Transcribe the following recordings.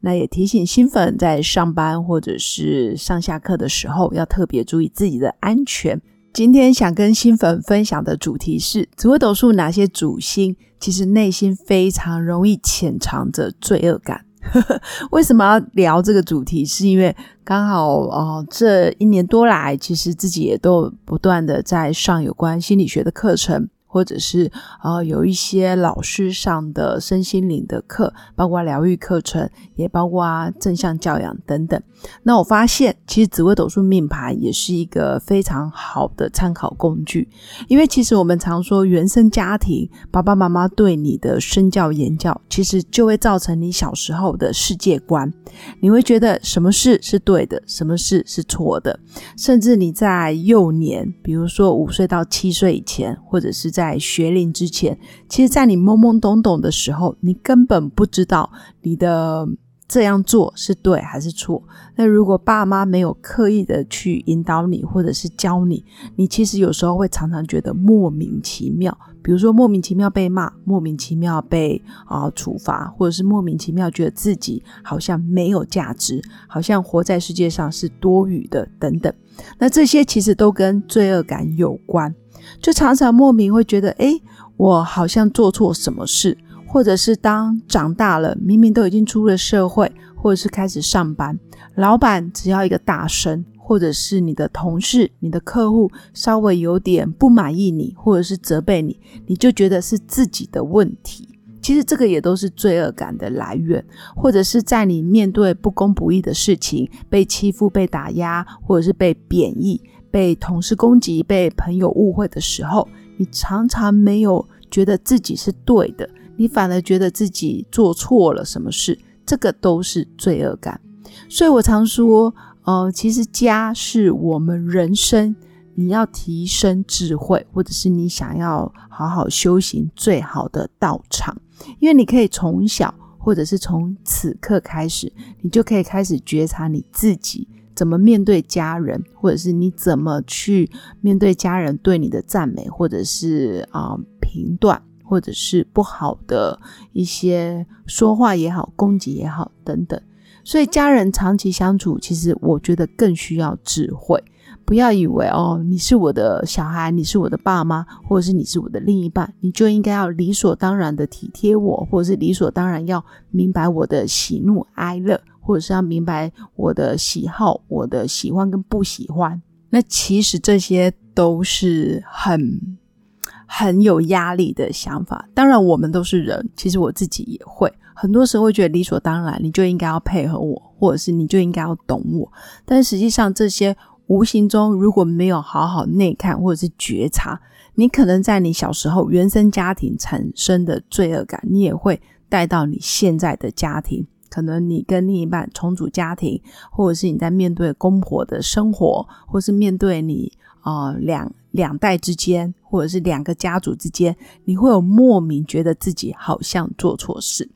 那也提醒新粉在上班或者是上下课的时候，要特别注意自己的安全。今天想跟新粉分享的主题是紫微斗数哪些主星其实内心非常容易潜藏着罪恶感。为什么要聊这个主题？是因为刚好哦，这一年多来，其实自己也都不断的在上有关心理学的课程。或者是啊，有一些老师上的身心灵的课，包括疗愈课程，也包括正向教养等等。那我发现，其实紫微斗数命盘也是一个非常好的参考工具。因为其实我们常说，原生家庭爸爸妈妈对你的身教言教，其实就会造成你小时候的世界观。你会觉得什么事是对的，什么事是错的，甚至你在幼年，比如说五岁到七岁以前，或者是在在学龄之前，其实，在你懵懵懂懂的时候，你根本不知道你的这样做是对还是错。那如果爸妈没有刻意的去引导你，或者是教你，你其实有时候会常常觉得莫名其妙。比如说，莫名其妙被骂，莫名其妙被啊处罚，或者是莫名其妙觉得自己好像没有价值，好像活在世界上是多余的等等。那这些其实都跟罪恶感有关。就常常莫名会觉得，哎，我好像做错什么事，或者是当长大了，明明都已经出了社会，或者是开始上班，老板只要一个大声，或者是你的同事、你的客户稍微有点不满意你，或者是责备你，你就觉得是自己的问题。其实这个也都是罪恶感的来源，或者是在你面对不公不义的事情，被欺负、被打压，或者是被贬义。被同事攻击、被朋友误会的时候，你常常没有觉得自己是对的，你反而觉得自己做错了什么事，这个都是罪恶感。所以我常说，呃，其实家是我们人生你要提升智慧，或者是你想要好好修行最好的道场，因为你可以从小，或者是从此刻开始，你就可以开始觉察你自己。怎么面对家人，或者是你怎么去面对家人对你的赞美，或者是啊评断，或者是不好的一些说话也好，攻击也好等等。所以家人长期相处，其实我觉得更需要智慧。不要以为哦，你是我的小孩，你是我的爸妈，或者是你是我的另一半，你就应该要理所当然的体贴我，或者是理所当然要明白我的喜怒哀乐。或者是要明白我的喜好、我的喜欢跟不喜欢，那其实这些都是很很有压力的想法。当然，我们都是人，其实我自己也会很多时候会觉得理所当然，你就应该要配合我，或者是你就应该要懂我。但实际上，这些无形中如果没有好好内看或者是觉察，你可能在你小时候原生家庭产生的罪恶感，你也会带到你现在的家庭。可能你跟另一半重组家庭，或者是你在面对公婆的生活，或是面对你啊两两代之间，或者是两个家族之间，你会有莫名觉得自己好像做错事。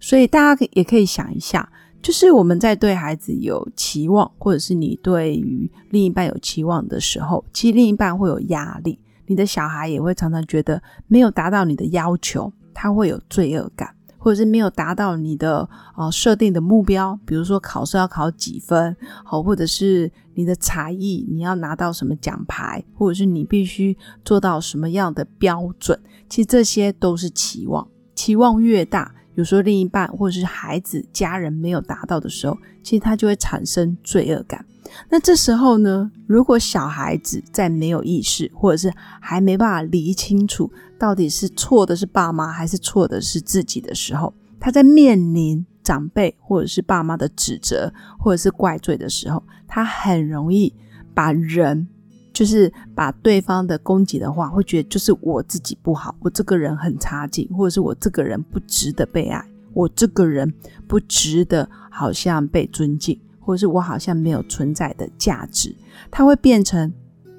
所以大家也可以想一下，就是我们在对孩子有期望，或者是你对于另一半有期望的时候，其实另一半会有压力，你的小孩也会常常觉得没有达到你的要求，他会有罪恶感。或者是没有达到你的啊设定的目标，比如说考试要考几分，好，或者是你的才艺你要拿到什么奖牌，或者是你必须做到什么样的标准，其实这些都是期望。期望越大，有时候另一半或者是孩子、家人没有达到的时候，其实他就会产生罪恶感。那这时候呢，如果小孩子在没有意识，或者是还没办法理清楚到底是错的是爸妈还是错的是自己的时候，他在面临长辈或者是爸妈的指责或者是怪罪的时候，他很容易把人就是把对方的攻击的话，会觉得就是我自己不好，我这个人很差劲，或者是我这个人不值得被爱，我这个人不值得好像被尊敬。或者是我好像没有存在的价值，他会变成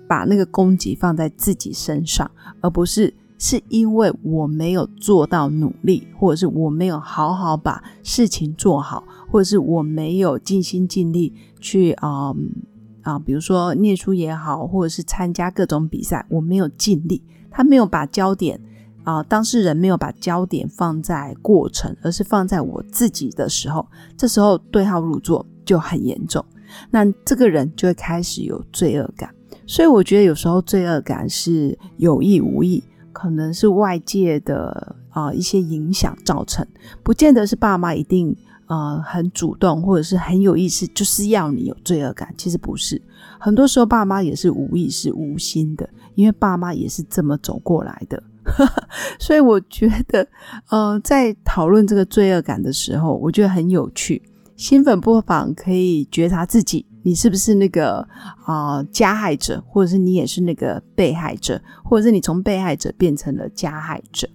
把那个攻击放在自己身上，而不是是因为我没有做到努力，或者是我没有好好把事情做好，或者是我没有尽心尽力去啊啊，比如说念书也好，或者是参加各种比赛，我没有尽力，他没有把焦点。啊，当事人没有把焦点放在过程，而是放在我自己的时候，这时候对号入座就很严重。那这个人就会开始有罪恶感。所以我觉得有时候罪恶感是有意无意，可能是外界的啊一些影响造成，不见得是爸妈一定呃很主动或者是很有意识，就是要你有罪恶感。其实不是，很多时候爸妈也是无意识、无心的，因为爸妈也是这么走过来的。所以我觉得，呃，在讨论这个罪恶感的时候，我觉得很有趣。新粉不妨可以觉察自己，你是不是那个啊加害者，或者是你也是那个被害者，或者是你从被害者变成了加害者。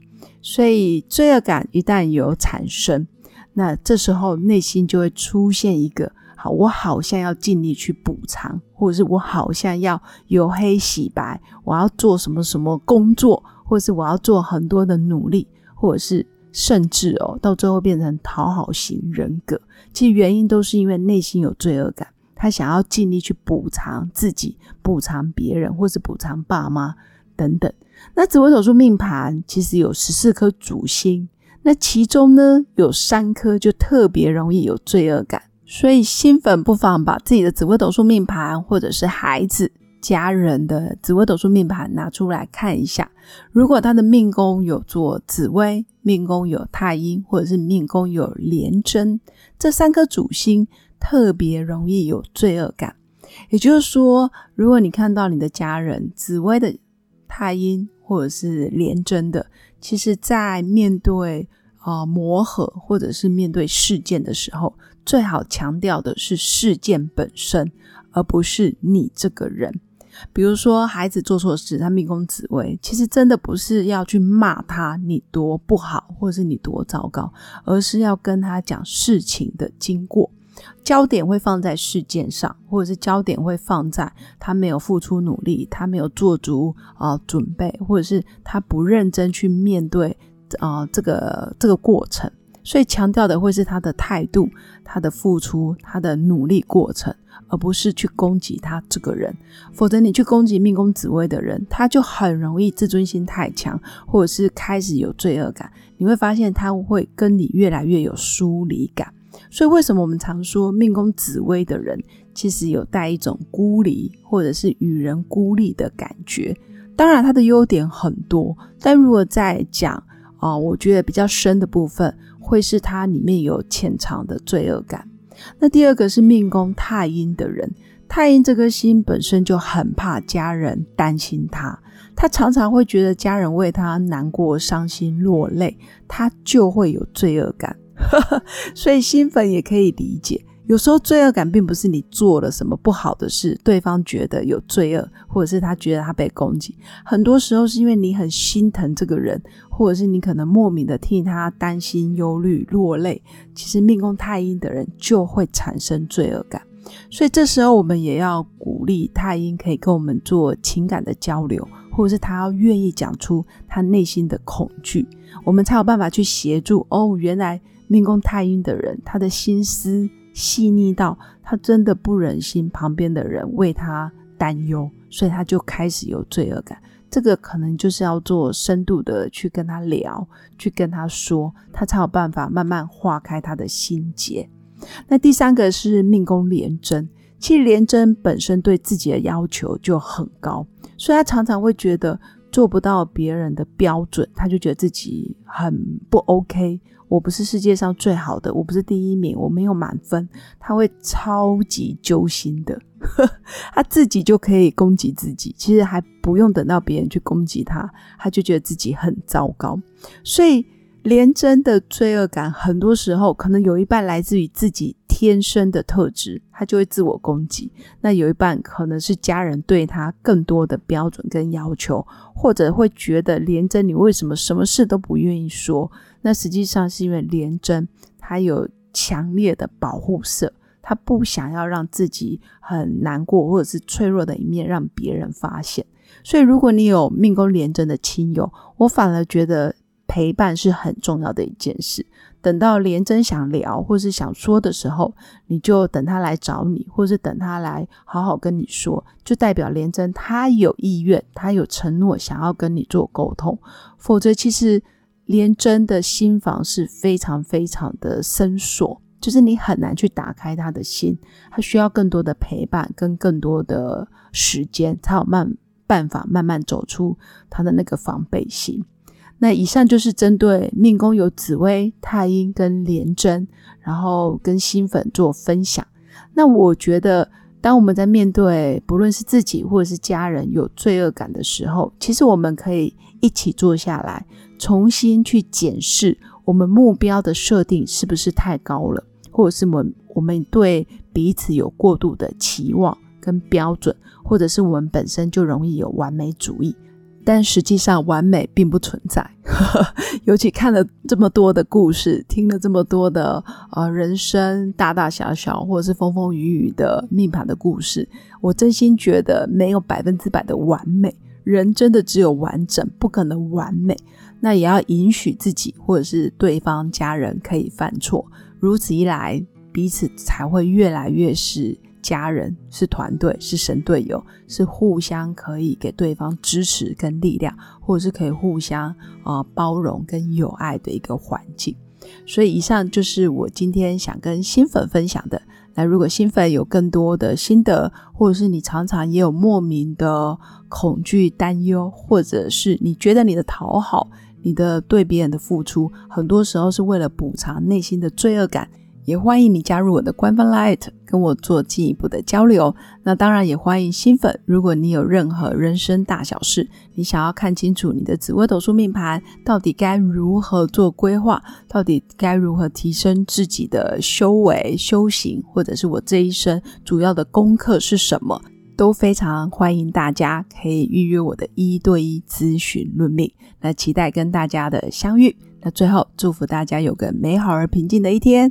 所以罪恶感一旦有产生，那这时候内心就会出现一个。好，我好像要尽力去补偿，或者是我好像要由黑洗白，我要做什么什么工作，或者是我要做很多的努力，或者是甚至哦，到最后变成讨好型人格。其实原因都是因为内心有罪恶感，他想要尽力去补偿自己、补偿别人，或是补偿爸妈等等。那紫微斗数命盘其实有十四颗主星，那其中呢有三颗就特别容易有罪恶感。所以新粉不妨把自己的紫微斗数命盘，或者是孩子、家人的紫微斗数命盘拿出来看一下。如果他的命宫有做紫微，命宫有太阴，或者是命宫有廉贞，这三颗主星特别容易有罪恶感。也就是说，如果你看到你的家人紫微的太阴或者是廉贞的，其实在面对啊磨合或者是面对事件的时候，最好强调的是事件本身，而不是你这个人。比如说，孩子做错事，他命宫紫薇，其实真的不是要去骂他你多不好，或者是你多糟糕，而是要跟他讲事情的经过。焦点会放在事件上，或者是焦点会放在他没有付出努力，他没有做足啊准备，或者是他不认真去面对啊这个这个过程。所以强调的会是他的态度、他的付出、他的努力过程，而不是去攻击他这个人。否则，你去攻击命宫紫薇的人，他就很容易自尊心太强，或者是开始有罪恶感。你会发现他会跟你越来越有疏离感。所以，为什么我们常说命宫紫薇的人其实有带一种孤立，或者是与人孤立的感觉？当然，他的优点很多，但如果在讲啊，我觉得比较深的部分。会是他里面有潜藏的罪恶感。那第二个是命宫太阴的人，太阴这颗心本身就很怕家人担心他，他常常会觉得家人为他难过、伤心、落泪，他就会有罪恶感。所以新粉也可以理解。有时候罪恶感并不是你做了什么不好的事，对方觉得有罪恶，或者是他觉得他被攻击。很多时候是因为你很心疼这个人，或者是你可能莫名的替他担心、忧虑、落泪。其实命宫太阴的人就会产生罪恶感，所以这时候我们也要鼓励太阴可以跟我们做情感的交流，或者是他要愿意讲出他内心的恐惧，我们才有办法去协助。哦，原来命宫太阴的人他的心思。细腻到他真的不忍心旁边的人为他担忧，所以他就开始有罪恶感。这个可能就是要做深度的去跟他聊，去跟他说，他才有办法慢慢化开他的心结。那第三个是命宫廉贞，其实廉贞本身对自己的要求就很高，所以他常常会觉得做不到别人的标准，他就觉得自己很不 OK。我不是世界上最好的，我不是第一名，我没有满分，他会超级揪心的，他自己就可以攻击自己，其实还不用等到别人去攻击他，他就觉得自己很糟糕，所以连真的罪恶感，很多时候可能有一半来自于自己。天生的特质，他就会自我攻击。那有一半可能是家人对他更多的标准跟要求，或者会觉得廉贞你为什么什么事都不愿意说？那实际上是因为廉贞他有强烈的保护色。他不想要让自己很难过或者是脆弱的一面让别人发现。所以，如果你有命宫廉贞的亲友，我反而觉得陪伴是很重要的一件事。等到连真想聊或是想说的时候，你就等他来找你，或是等他来好好跟你说，就代表连真他有意愿，他有承诺想要跟你做沟通。否则，其实连真的心房是非常非常的深锁，就是你很难去打开他的心，他需要更多的陪伴跟更多的时间，才有慢办法慢慢走出他的那个防备心。那以上就是针对命宫有紫薇、太阴跟廉贞，然后跟新粉做分享。那我觉得，当我们在面对不论是自己或者是家人有罪恶感的时候，其实我们可以一起坐下来，重新去检视我们目标的设定是不是太高了，或者是我们我们对彼此有过度的期望跟标准，或者是我们本身就容易有完美主义。但实际上，完美并不存在。尤其看了这么多的故事，听了这么多的呃人生大大小小或者是风风雨雨的命盘的故事，我真心觉得没有百分之百的完美。人真的只有完整，不可能完美。那也要允许自己或者是对方家人可以犯错，如此一来，彼此才会越来越是。家人是团队，是神队友，是互相可以给对方支持跟力量，或者是可以互相啊包容跟友爱的一个环境。所以以上就是我今天想跟新粉分享的。那如果新粉有更多的心得，或者是你常常也有莫名的恐惧、担忧，或者是你觉得你的讨好、你的对别人的付出，很多时候是为了补偿内心的罪恶感。也欢迎你加入我的官方 Light，跟我做进一步的交流。那当然也欢迎新粉，如果你有任何人生大小事，你想要看清楚你的紫微斗数命盘到底该如何做规划，到底该如何提升自己的修为修行，或者是我这一生主要的功课是什么，都非常欢迎大家可以预约我的一对一咨询论命。那期待跟大家的相遇。那最后祝福大家有个美好而平静的一天。